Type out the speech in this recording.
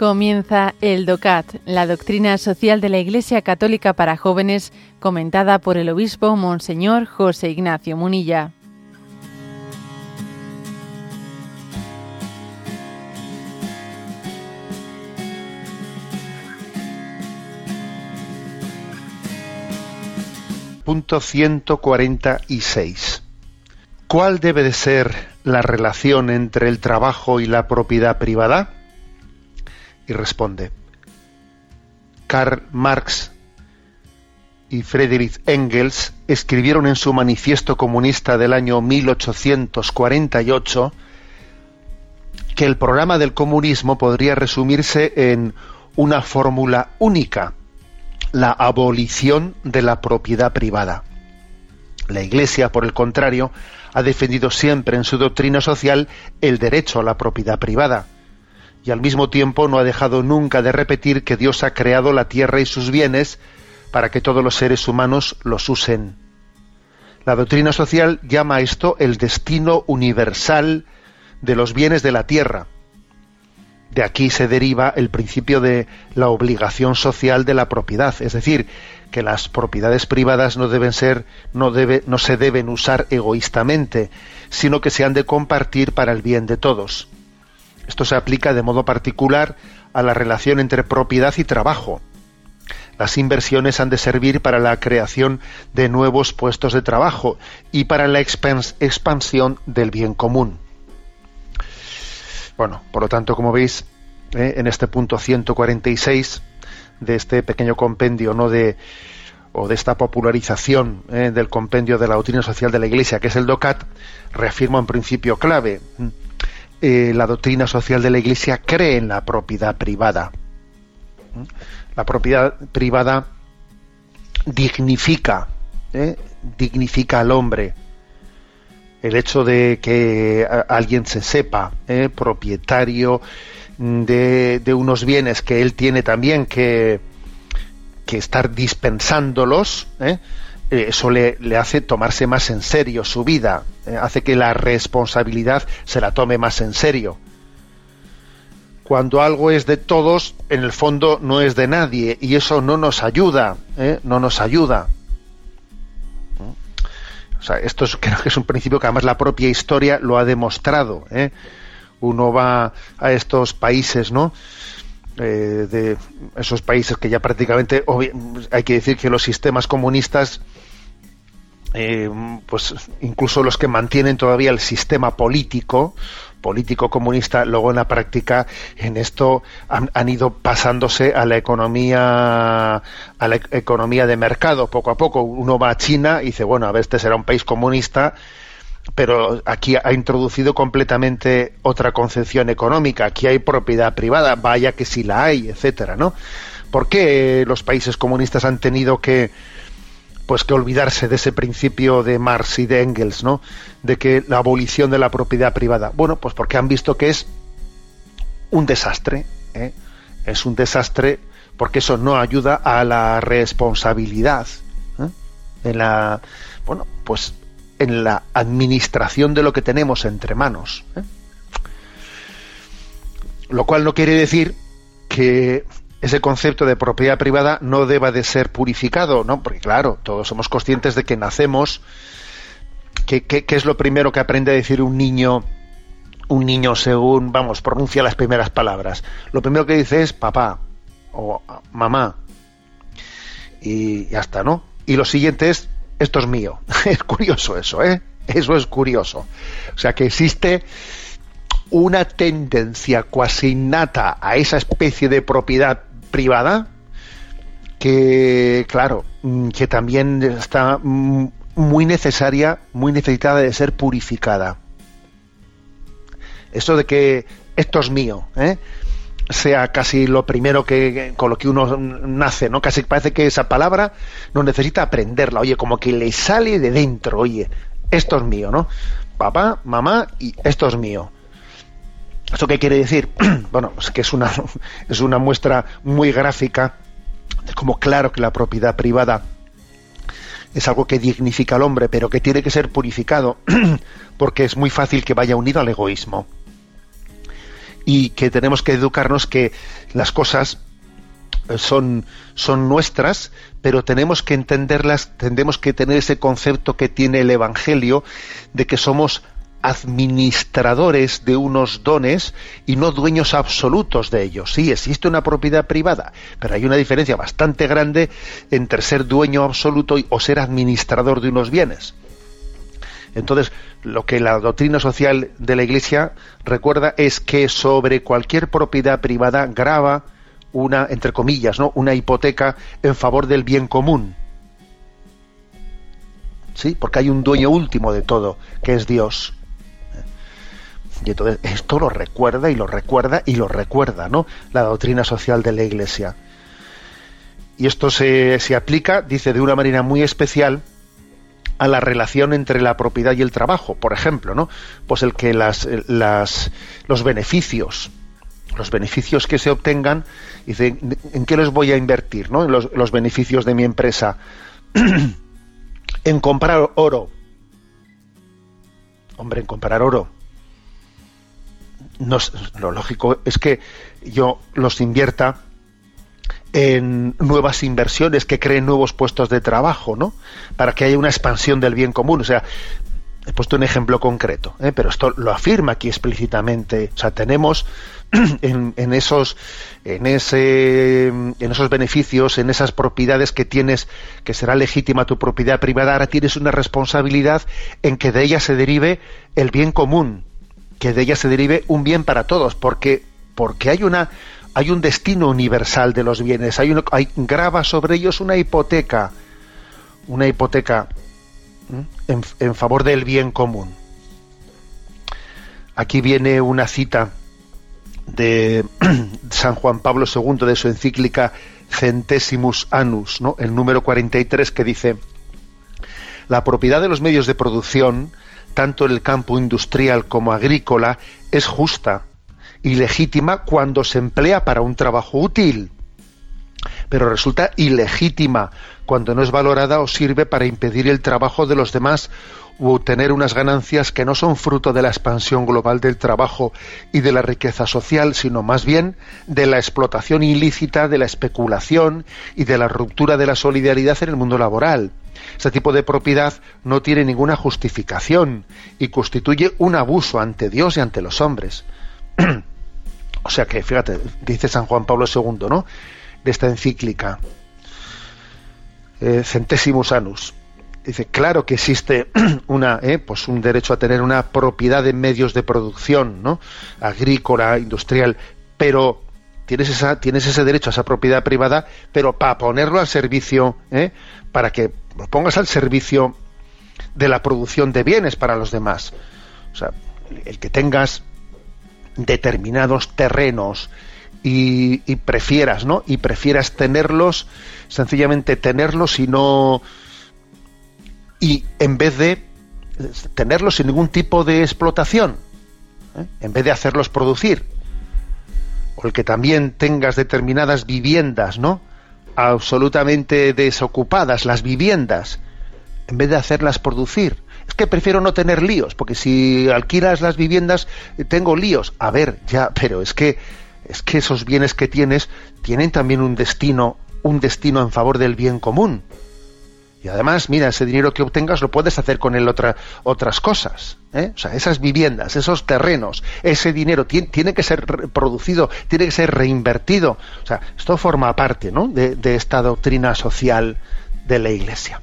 Comienza el DOCAT, la doctrina social de la Iglesia Católica para jóvenes, comentada por el obispo Monseñor José Ignacio Munilla. Punto 146. ¿Cuál debe de ser la relación entre el trabajo y la propiedad privada? Y responde, Karl Marx y Friedrich Engels escribieron en su manifiesto comunista del año 1848 que el programa del comunismo podría resumirse en una fórmula única, la abolición de la propiedad privada. La Iglesia, por el contrario, ha defendido siempre en su doctrina social el derecho a la propiedad privada y al mismo tiempo no ha dejado nunca de repetir que Dios ha creado la tierra y sus bienes para que todos los seres humanos los usen. La doctrina social llama esto el destino universal de los bienes de la tierra. De aquí se deriva el principio de la obligación social de la propiedad, es decir, que las propiedades privadas no deben ser, no, debe, no se deben usar egoístamente, sino que se han de compartir para el bien de todos. Esto se aplica de modo particular a la relación entre propiedad y trabajo. Las inversiones han de servir para la creación de nuevos puestos de trabajo y para la expansión del bien común. Bueno, por lo tanto, como veis, eh, en este punto 146 de este pequeño compendio, no de o de esta popularización eh, del compendio de la doctrina social de la Iglesia, que es el DOCAT, reafirma un principio clave eh, la doctrina social de la Iglesia cree en la propiedad privada. La propiedad privada dignifica, ¿eh? dignifica al hombre. El hecho de que alguien se sepa ¿eh? propietario de, unos bienes que él tiene también que, que estar dispensándolos, eso le, hace tomarse más en serio su vida, eh, hace que la responsabilidad se la tome más en serio. Cuando algo es de todos, en el fondo no es de nadie y eso no nos ayuda, ¿eh? no nos ayuda. O sea, esto es, creo que es un principio que además la propia historia lo ha demostrado. Uno va a estos países, ¿no? de esos países que ya prácticamente hay que decir que los sistemas comunistas eh, pues incluso los que mantienen todavía el sistema político político comunista luego en la práctica en esto han, ido pasándose a la economía a la economía de mercado poco a poco. Uno va a China y dice bueno a ver este será un país comunista pero aquí ha introducido completamente otra concepción económica. Aquí hay propiedad privada vaya que si la hay etcétera no ¿por qué los países comunistas han tenido que pues que olvidarse de ese principio de Marx y de Engels, ¿no? De que la abolición de la propiedad privada. Bueno, pues porque han visto que es un desastre, ¿eh? es un desastre porque eso no ayuda a la responsabilidad ¿eh? en la, bueno, pues en la administración de lo que tenemos entre manos. ¿eh? Lo cual no quiere decir que ese concepto de propiedad privada no deba de ser purificado, ¿no? Porque claro, todos somos conscientes de que nacemos, ¿qué es lo primero que aprende a decir un niño, un niño según, vamos, pronuncia las primeras palabras. Lo primero que dice es papá o mamá. Y ya está, ¿no? Y lo siguiente es, esto es mío. es curioso eso, ¿eh? Eso es curioso. O sea que existe una tendencia cuasi innata a esa especie de propiedad privada que, claro, mm, que también está mm, muy necesaria, muy necesitada de ser purificada. Eso de que esto es mío, ¿eh? sea casi lo primero que con lo que uno nace, ¿no? Casi parece que esa palabra no necesita aprenderla, oye, como que le sale de dentro, oye, esto es mío, ¿no? Papá, mamá y esto es mío. ¿Esto qué quiere decir? bueno, es que es una, es una muestra muy gráfica de cómo claro que la propiedad privada es algo que dignifica al hombre, pero que tiene que ser purificado, porque es muy fácil que vaya unido al egoísmo. y que tenemos que educarnos que las cosas son, son nuestras, pero tenemos que entenderlas, tenemos que tener ese concepto que tiene el Evangelio de que somos administradores de unos dones y no dueños absolutos de ellos. Sí, existe una propiedad privada, pero hay una diferencia bastante grande entre ser dueño absoluto o ser administrador de unos bienes. Entonces, lo que la doctrina social de la Iglesia recuerda es que sobre cualquier propiedad privada grava una, entre comillas, ¿no? una hipoteca en favor del bien común. ¿Sí? Porque hay un dueño último de todo, que es Dios. Y entonces esto lo recuerda y lo recuerda y lo recuerda, ¿no? La doctrina social de la Iglesia. Y esto se, se aplica, dice, de una manera muy especial a la relación entre la propiedad y el trabajo. Por ejemplo, ¿no? Pues el que las, las, los beneficios, los beneficios que se obtengan, dice, ¿en qué los voy a invertir? ¿no? Los, los beneficios de mi empresa. en comprar oro. Hombre, en comprar oro no, lo lógico es que yo los invierta en nuevas inversiones que creen nuevos puestos de trabajo, ¿no? Para que haya una expansión del bien común. O sea, he puesto un ejemplo concreto, ¿eh? pero esto lo afirma aquí explícitamente. O sea, tenemos en, en, esos, en, ese, en esos beneficios, en esas propiedades que tienes, que será legítima tu propiedad privada, ahora tienes una responsabilidad en que de ella se derive el bien común, que de ella se derive un bien para todos, porque, porque hay una hay un destino universal de los bienes, hay, hay grava sobre ellos una hipoteca, una hipoteca en, en, favor del bien común. Aquí viene una cita de San Juan Pablo II de su encíclica Centesimus Annus, ¿no? el número 43, que dice, la propiedad de los medios de producción tanto en el campo industrial como agrícola, es justa y legítima cuando se emplea para un trabajo útil, pero resulta ilegítima cuando no es valorada o sirve para impedir el trabajo de los demás u obtener unas ganancias que no son fruto de la expansión global del trabajo y de la riqueza social, sino más bien de la explotación ilícita, de la especulación y de la ruptura de la solidaridad en el mundo laboral. Este tipo de propiedad no tiene ninguna justificación y constituye un abuso ante Dios y ante los hombres. o sea que, fíjate, dice San Juan Pablo II, ¿no? De esta encíclica, eh, Centésimos Anus. Dice, claro que existe una, eh, pues un derecho a tener una propiedad de medios de producción, ¿no? Agrícola, industrial, pero tienes, esa, tienes ese derecho a esa propiedad privada, pero para ponerlo al servicio, ¿eh? para que lo pongas al servicio de la producción de bienes para los demás. O sea, el que tengas determinados terrenos y, prefieras, ¿no? Y prefieras tenerlos, sencillamente tenerlos y no. Y en vez de tenerlos sin ningún tipo de explotación, ¿eh? en vez de hacerlos producir, o el que también tengas determinadas viviendas, ¿no? Absolutamente desocupadas las viviendas, en vez de hacerlas producir. Es que prefiero no tener líos, porque si alquilas las viviendas eh, tengo líos. A ver, ya, pero es que es que esos bienes que tienes tienen también un destino, un destino en favor del bien común. Y además, mira, ese dinero que obtengas lo puedes hacer con él otra, otras cosas. ¿eh? O sea, esas viviendas, esos terrenos, ese dinero tiene, que ser producido, tiene que ser reinvertido. O sea, esto forma parte ¿no? de esta doctrina social de la Iglesia.